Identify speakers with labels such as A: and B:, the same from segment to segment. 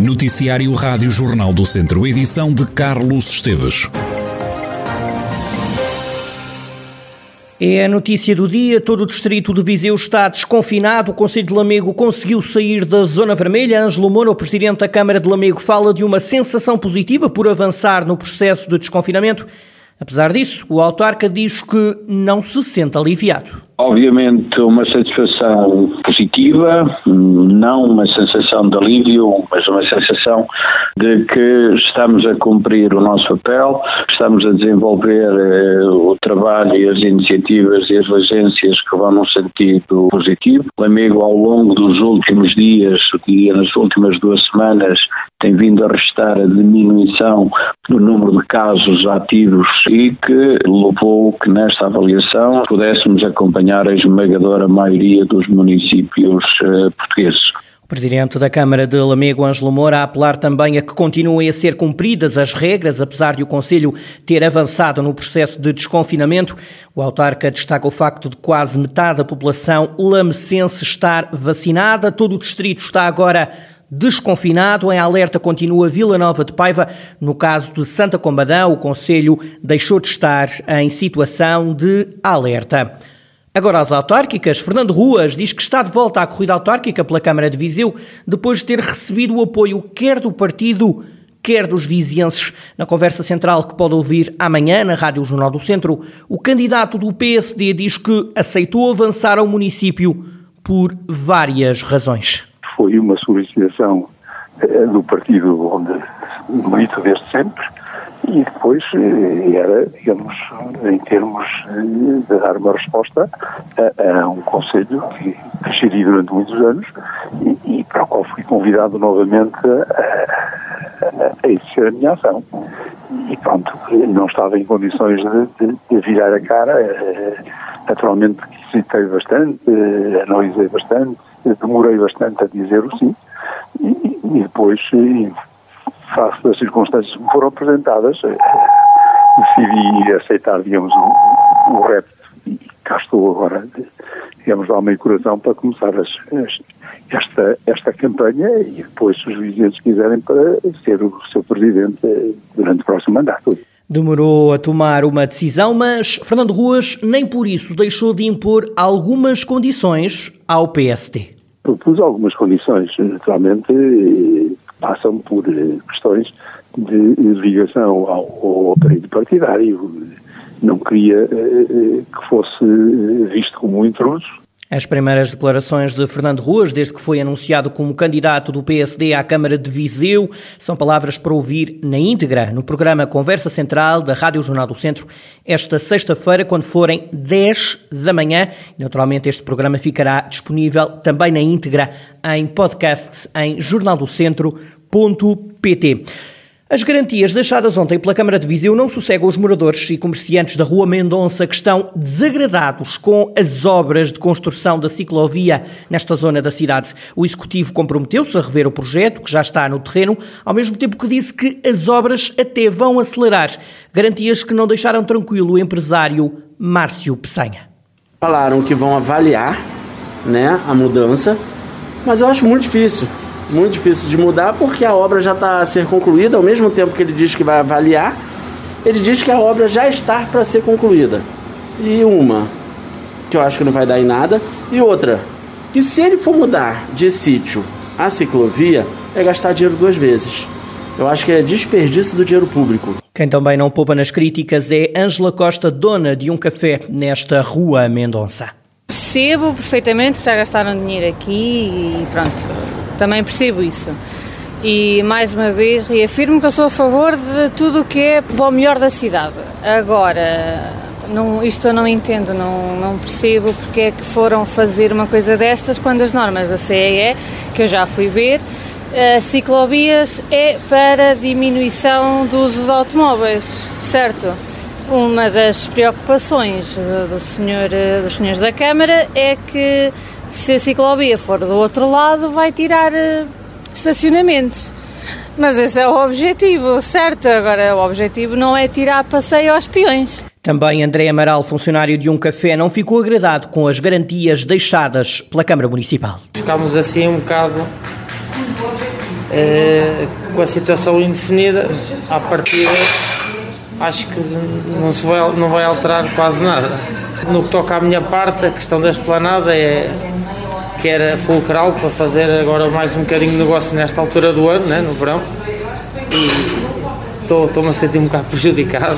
A: Noticiário Rádio Jornal do Centro, edição de Carlos Esteves.
B: É a notícia do dia. Todo o distrito de Viseu está desconfinado. O Conselho de Lamego conseguiu sair da zona vermelha. Ângelo Moura, o presidente da Câmara de Lamego, fala de uma sensação positiva por avançar no processo de desconfinamento. Apesar disso, o autarca diz que não se sente aliviado.
C: Obviamente uma satisfação positiva, não uma sensação de alívio, mas uma sensação de que estamos a cumprir o nosso papel, estamos a desenvolver eh, o trabalho e as iniciativas e as agências que vão num sentido positivo. O amigo ao longo dos últimos dias e nas últimas duas semanas tem vindo a restar a diminuição do número de casos ativos e que levou que nesta avaliação pudéssemos acompanhar a esmagadora maioria dos municípios uh, portugueses.
B: O Presidente da Câmara de Lamego, Ângelo Moura, a apelar também a que continuem a ser cumpridas as regras, apesar de o Conselho ter avançado no processo de desconfinamento. O autarca destaca o facto de quase metade da população lamecense estar vacinada. Todo o distrito está agora desconfinado. Em alerta continua Vila Nova de Paiva. No caso de Santa Combadão, o Conselho deixou de estar em situação de alerta. Agora às autárquicas, Fernando Ruas diz que está de volta à corrida autárquica pela Câmara de Viseu, depois de ter recebido o apoio quer do partido, quer dos vizienses. Na conversa central que pode ouvir amanhã na Rádio Jornal do Centro, o candidato do PSD diz que aceitou avançar ao município por várias razões.
D: Foi uma solicitação eh, do partido onde milito desde sempre, e depois eh, era, digamos, em termos de dar uma resposta a, a um conselho que, que durante muitos anos e, e, para o qual fui convidado novamente a, a, a exercer a minha ação. E pronto, não estava em condições de, de, de virar a cara. Eh, naturalmente hesitei bastante, eh, analisei bastante, demorei bastante a dizer o sim. E, e depois face das circunstâncias que me foram apresentadas, eh, decidi aceitar, digamos, o, o repto e cá estou agora, digamos, alma e coração para começar as, as, esta, esta campanha e depois, se os vizinhos quiserem, para ser o seu presidente eh, durante o próximo mandato.
B: Demorou a tomar uma decisão, mas Fernando Ruas nem por isso deixou de impor algumas condições ao PSD.
D: Propus algumas condições, naturalmente, passam por eh, questões de ligação ao, ao aparelho partidário. Não queria eh, eh, que fosse visto como um intruso,
B: as primeiras declarações de Fernando Ruas, desde que foi anunciado como candidato do PSD à Câmara de Viseu, são palavras para ouvir na íntegra no programa Conversa Central da Rádio Jornal do Centro, esta sexta-feira, quando forem 10 da manhã. Naturalmente, este programa ficará disponível também na íntegra em podcast em jornaldocentro.pt. As garantias deixadas ontem pela Câmara de Viseu não sossegam os moradores e comerciantes da Rua Mendonça que estão desagradados com as obras de construção da ciclovia nesta zona da cidade. O Executivo comprometeu-se a rever o projeto, que já está no terreno, ao mesmo tempo que disse que as obras até vão acelerar. Garantias que não deixaram tranquilo o empresário Márcio Peçanha.
E: Falaram que vão avaliar né, a mudança, mas eu acho muito difícil muito difícil de mudar porque a obra já está a ser concluída, ao mesmo tempo que ele diz que vai avaliar, ele diz que a obra já está para ser concluída. E uma, que eu acho que não vai dar em nada, e outra, que se ele for mudar de sítio a ciclovia, é gastar dinheiro duas vezes. Eu acho que é desperdício do dinheiro público.
B: Quem também não poupa nas críticas é Ângela Costa, dona de um café nesta rua Mendonça.
F: Percebo perfeitamente que já gastaram dinheiro aqui e pronto, também percebo isso. E mais uma vez reafirmo que eu sou a favor de tudo o que é para o melhor da cidade. Agora, não, isto eu não entendo, não, não percebo porque é que foram fazer uma coisa destas quando as normas da CEE, que eu já fui ver, as ciclovias é para diminuição do uso de automóveis, certo? Uma das preocupações do senhor, dos senhores da Câmara é que se a ciclovia for do outro lado, vai tirar uh, estacionamentos. Mas esse é o objetivo, certo? Agora, o objetivo não é tirar passeio aos peões.
B: Também André Amaral, funcionário de um café, não ficou agradado com as garantias deixadas pela Câmara Municipal.
G: Ficámos assim um bocado eh, com a situação indefinida, à partida, acho que não, se vai, não vai alterar quase nada. No que toca à minha parte, a questão da esplanada é que era fulcral para fazer agora mais um bocadinho de negócio nesta altura do ano, né, no verão, e estou-me a sentir um bocado prejudicado.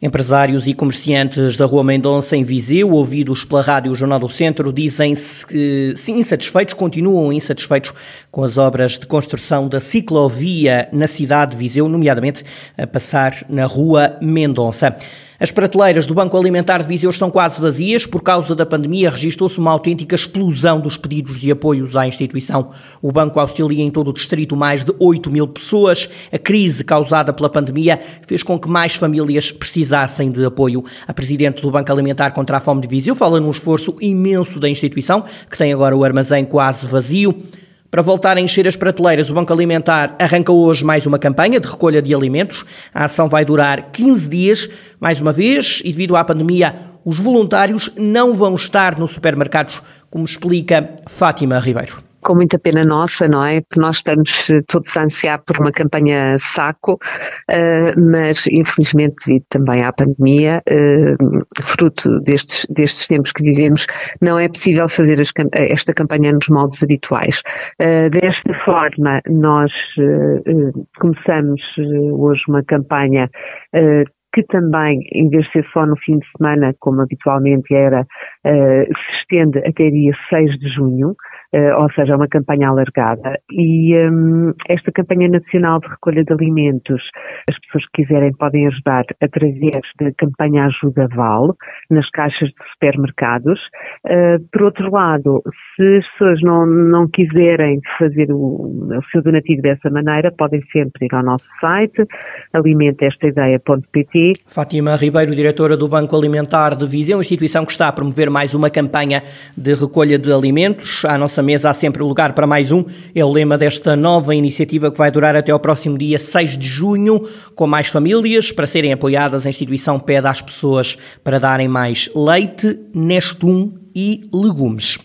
B: Empresários e comerciantes da Rua Mendonça, em Viseu, ouvidos pela Rádio Jornal do Centro, dizem-se sim, insatisfeitos, continuam insatisfeitos com as obras de construção da ciclovia na cidade de Viseu, nomeadamente a passar na Rua Mendonça. As prateleiras do Banco Alimentar de Viseu estão quase vazias. Por causa da pandemia, registrou-se uma autêntica explosão dos pedidos de apoios à instituição. O banco auxilia em todo o distrito mais de 8 mil pessoas. A crise causada pela pandemia fez com que mais famílias precisassem de apoio. A presidente do Banco Alimentar contra a Fome de Viseu fala num esforço imenso da instituição, que tem agora o armazém quase vazio. Para voltar a encher as prateleiras, o Banco Alimentar arranca hoje mais uma campanha de recolha de alimentos. A ação vai durar 15 dias. Mais uma vez, e devido à pandemia, os voluntários não vão estar nos supermercados, como explica Fátima Ribeiro
H: com muita pena nossa, não é? Porque nós estamos eh, todos a ansiar por uma campanha saco, uh, mas infelizmente devido também à pandemia, uh, fruto destes, destes tempos que vivemos, não é possível fazer as, esta campanha nos moldes habituais. Desta forma, nós começamos hoje uma campanha que também, em vez de ser só no fim de semana, como habitualmente era, se estende até dia 6 de junho. Eh, ou seja, é uma campanha alargada. E um, esta campanha nacional de recolha de alimentos, as pessoas que quiserem podem ajudar através da campanha Ajuda Val, nas caixas de supermercados. Uh, por outro lado, se as pessoas não, não quiserem fazer o, o seu donativo dessa maneira, podem sempre ir ao nosso site, alimentestaideia.pt.
B: Fátima Ribeiro, diretora do Banco Alimentar de Viseu, instituição que está a promover mais uma campanha de recolha de alimentos. À nossa mesa há sempre lugar para mais um. É o lema desta nova iniciativa que vai durar até ao próximo dia 6 de junho, com mais famílias. Para serem apoiadas, a instituição pede às pessoas para darem mais leite, nestum e legumes.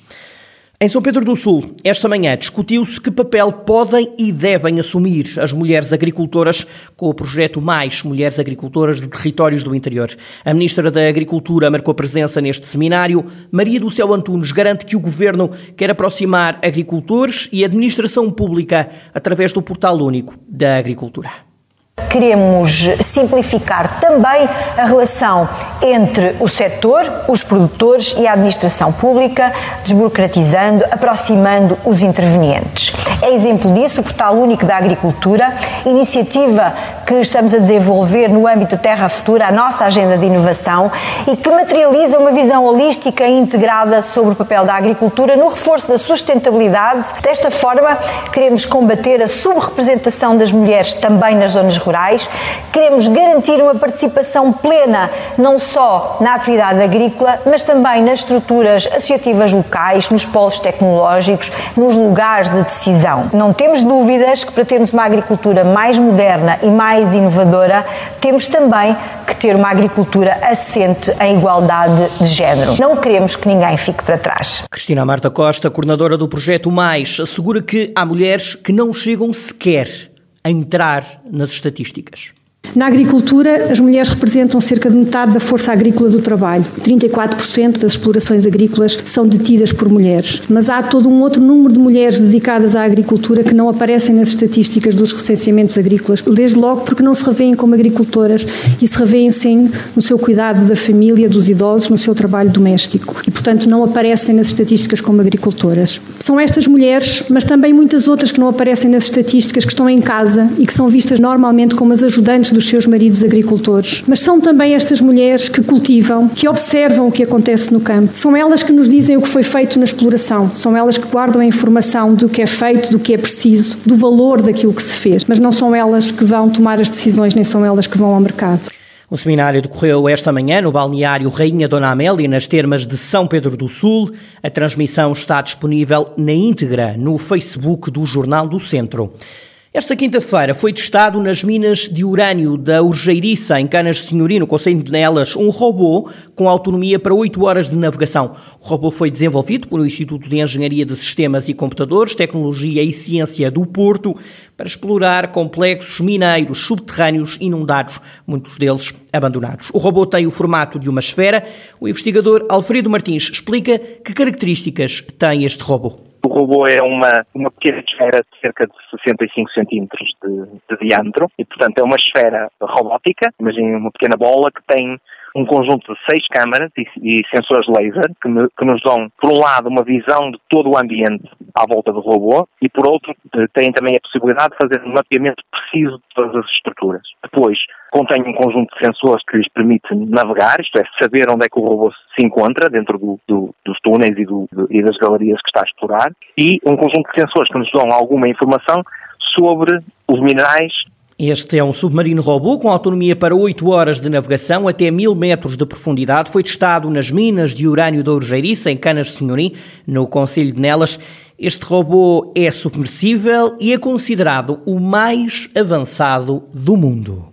B: Em São Pedro do Sul, esta manhã discutiu-se que papel podem e devem assumir as mulheres agricultoras com o projeto Mais Mulheres Agricultoras de Territórios do Interior. A Ministra da Agricultura marcou presença neste seminário. Maria do Céu Antunes garante que o Governo quer aproximar agricultores e administração pública através do Portal Único da Agricultura
I: queremos simplificar também a relação entre o setor, os produtores e a administração pública, desburocratizando, aproximando os intervenientes. É exemplo disso o Portal Único da Agricultura, iniciativa que estamos a desenvolver no âmbito Terra Futura, a nossa agenda de inovação e que materializa uma visão holística e integrada sobre o papel da agricultura no reforço da sustentabilidade. Desta forma, queremos combater a subrepresentação das mulheres também nas zonas rurais, queremos garantir uma participação plena não só na atividade agrícola, mas também nas estruturas associativas locais, nos polos tecnológicos, nos lugares de decisão. Não temos dúvidas que para termos uma agricultura mais moderna e mais inovadora, temos também que ter uma agricultura assente em igualdade de género. Não queremos que ninguém fique para trás.
B: Cristina Marta Costa, coordenadora do projeto Mais, assegura que há mulheres que não chegam sequer a entrar nas estatísticas.
J: Na agricultura, as mulheres representam cerca de metade da força agrícola do trabalho. 34% das explorações agrícolas são detidas por mulheres. Mas há todo um outro número de mulheres dedicadas à agricultura que não aparecem nas estatísticas dos recenseamentos agrícolas, desde logo porque não se revêem como agricultoras e se revêem sim no seu cuidado da família, dos idosos, no seu trabalho doméstico. E, portanto, não aparecem nas estatísticas como agricultoras. São estas mulheres, mas também muitas outras que não aparecem nas estatísticas, que estão em casa e que são vistas normalmente como as ajudantes dos seus maridos agricultores, mas são também estas mulheres que cultivam, que observam o que acontece no campo. São elas que nos dizem o que foi feito na exploração, são elas que guardam a informação do que é feito, do que é preciso, do valor daquilo que se fez, mas não são elas que vão tomar as decisões, nem são elas que vão ao mercado.
B: O seminário decorreu esta manhã no balneário Rainha Dona Amélia, nas termas de São Pedro do Sul. A transmissão está disponível na íntegra no Facebook do Jornal do Centro. Esta quinta-feira foi testado nas minas de urânio da Urgeiriça, em Canas de Senhorim, no Conselho Nelas, um robô com autonomia para 8 horas de navegação. O robô foi desenvolvido pelo Instituto de Engenharia de Sistemas e Computadores, Tecnologia e Ciência do Porto, para explorar complexos mineiros subterrâneos inundados, muitos deles abandonados. O robô tem o formato de uma esfera. O investigador Alfredo Martins explica que características tem este robô.
K: Robô é uma, uma pequena esfera de cerca de 65 centímetros de, de diâmetro e, portanto, é uma esfera robótica, imagine uma pequena bola que tem um conjunto de seis câmaras e, e sensores laser que, me, que, nos dão, por um lado, uma visão de todo o ambiente à volta do robô e, por outro, têm também a possibilidade de fazer um mapeamento preciso de todas as estruturas. Depois, contém um conjunto de sensores que lhes permite navegar, isto é, saber onde é que o robô se encontra dentro do, do, dos túneis e, do, e das galerias que está a explorar, e um conjunto de sensores que nos dão alguma informação sobre os minerais
B: este é um submarino robô com autonomia para 8 horas de navegação até 1000 metros de profundidade. Foi testado nas minas de urânio da Urgeiriça, em Canas de Senhorim, no Conselho de Nelas. Este robô é submersível e é considerado o mais avançado do mundo.